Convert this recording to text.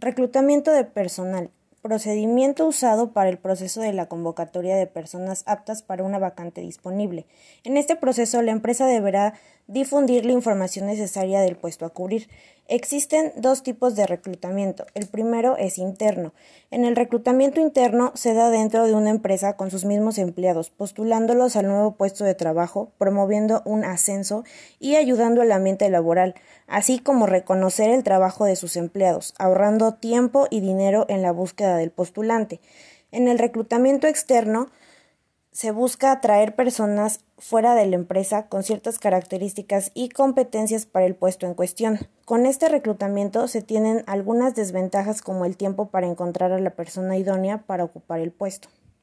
Reclutamiento de personal. Procedimiento usado para el proceso de la convocatoria de personas aptas para una vacante disponible. En este proceso, la empresa deberá difundir la información necesaria del puesto a cubrir. Existen dos tipos de reclutamiento. El primero es interno. En el reclutamiento interno se da dentro de una empresa con sus mismos empleados, postulándolos al nuevo puesto de trabajo, promoviendo un ascenso y ayudando al ambiente laboral, así como reconocer el trabajo de sus empleados, ahorrando tiempo y dinero en la búsqueda del postulante. En el reclutamiento externo se busca atraer personas fuera de la empresa con ciertas características y competencias para el puesto en cuestión. Con este reclutamiento se tienen algunas desventajas como el tiempo para encontrar a la persona idónea para ocupar el puesto.